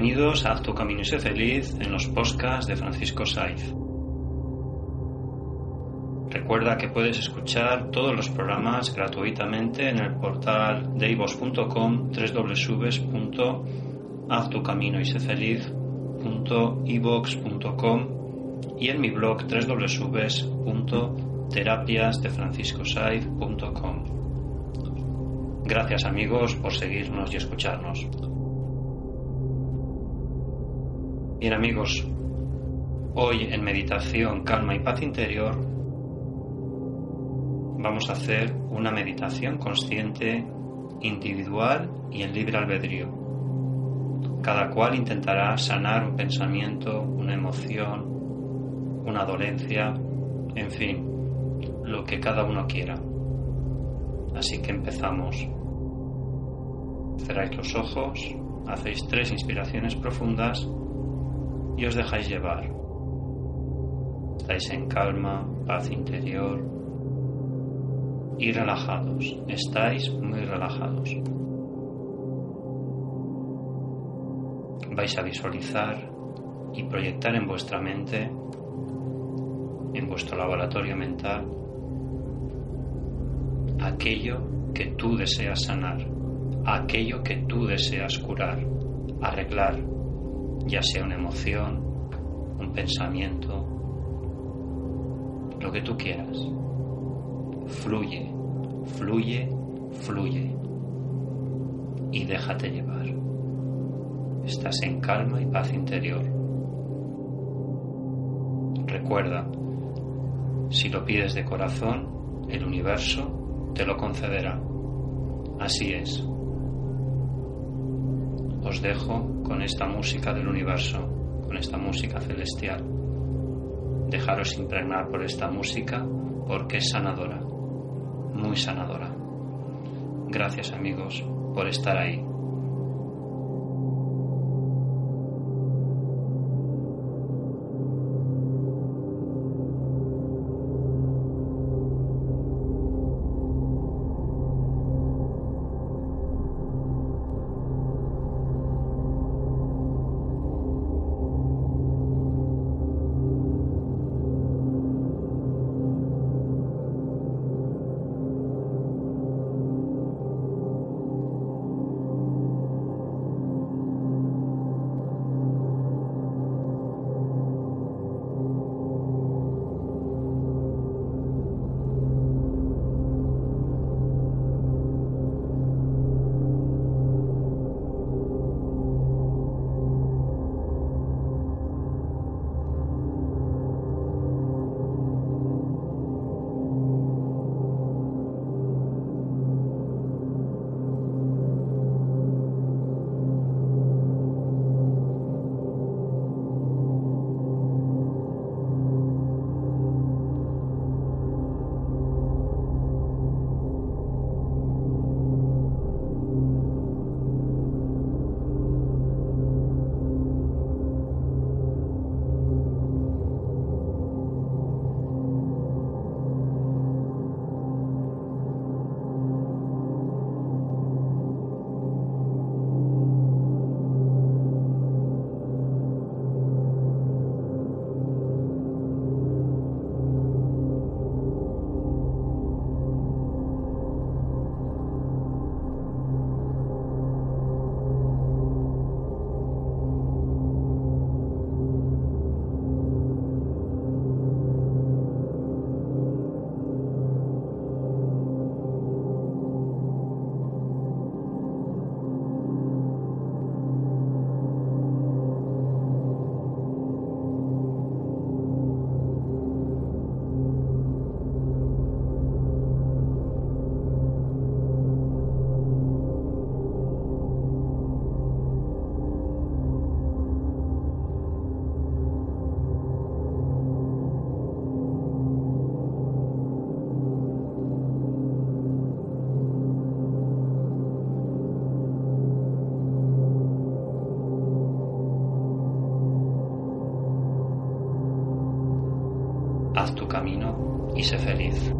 Bienvenidos a Haz tu camino y sé feliz en los podcasts de Francisco Saiz. Recuerda que puedes escuchar todos los programas gratuitamente en el portal deivos.com www.haztucaminoysefeliz.ivox.com y en mi blog www.terapiasdefranciscosaiz.com. Gracias amigos por seguirnos y escucharnos. Bien amigos, hoy en meditación, calma y paz interior vamos a hacer una meditación consciente, individual y en libre albedrío. Cada cual intentará sanar un pensamiento, una emoción, una dolencia, en fin, lo que cada uno quiera. Así que empezamos. Cerráis los ojos, hacéis tres inspiraciones profundas y os dejáis llevar. Estáis en calma, paz interior y relajados. Estáis muy relajados. Vais a visualizar y proyectar en vuestra mente, en vuestro laboratorio mental, aquello que tú deseas sanar, aquello que tú deseas curar, arreglar, ya sea una emoción, un pensamiento, lo que tú quieras. Fluye, fluye, fluye y déjate llevar. Estás en calma y paz interior. Recuerda, si lo pides de corazón, el universo te lo concederá. Así es. Os dejo con esta música del universo, con esta música celestial. Dejaros impregnar por esta música porque es sanadora, muy sanadora. Gracias amigos por estar ahí. Y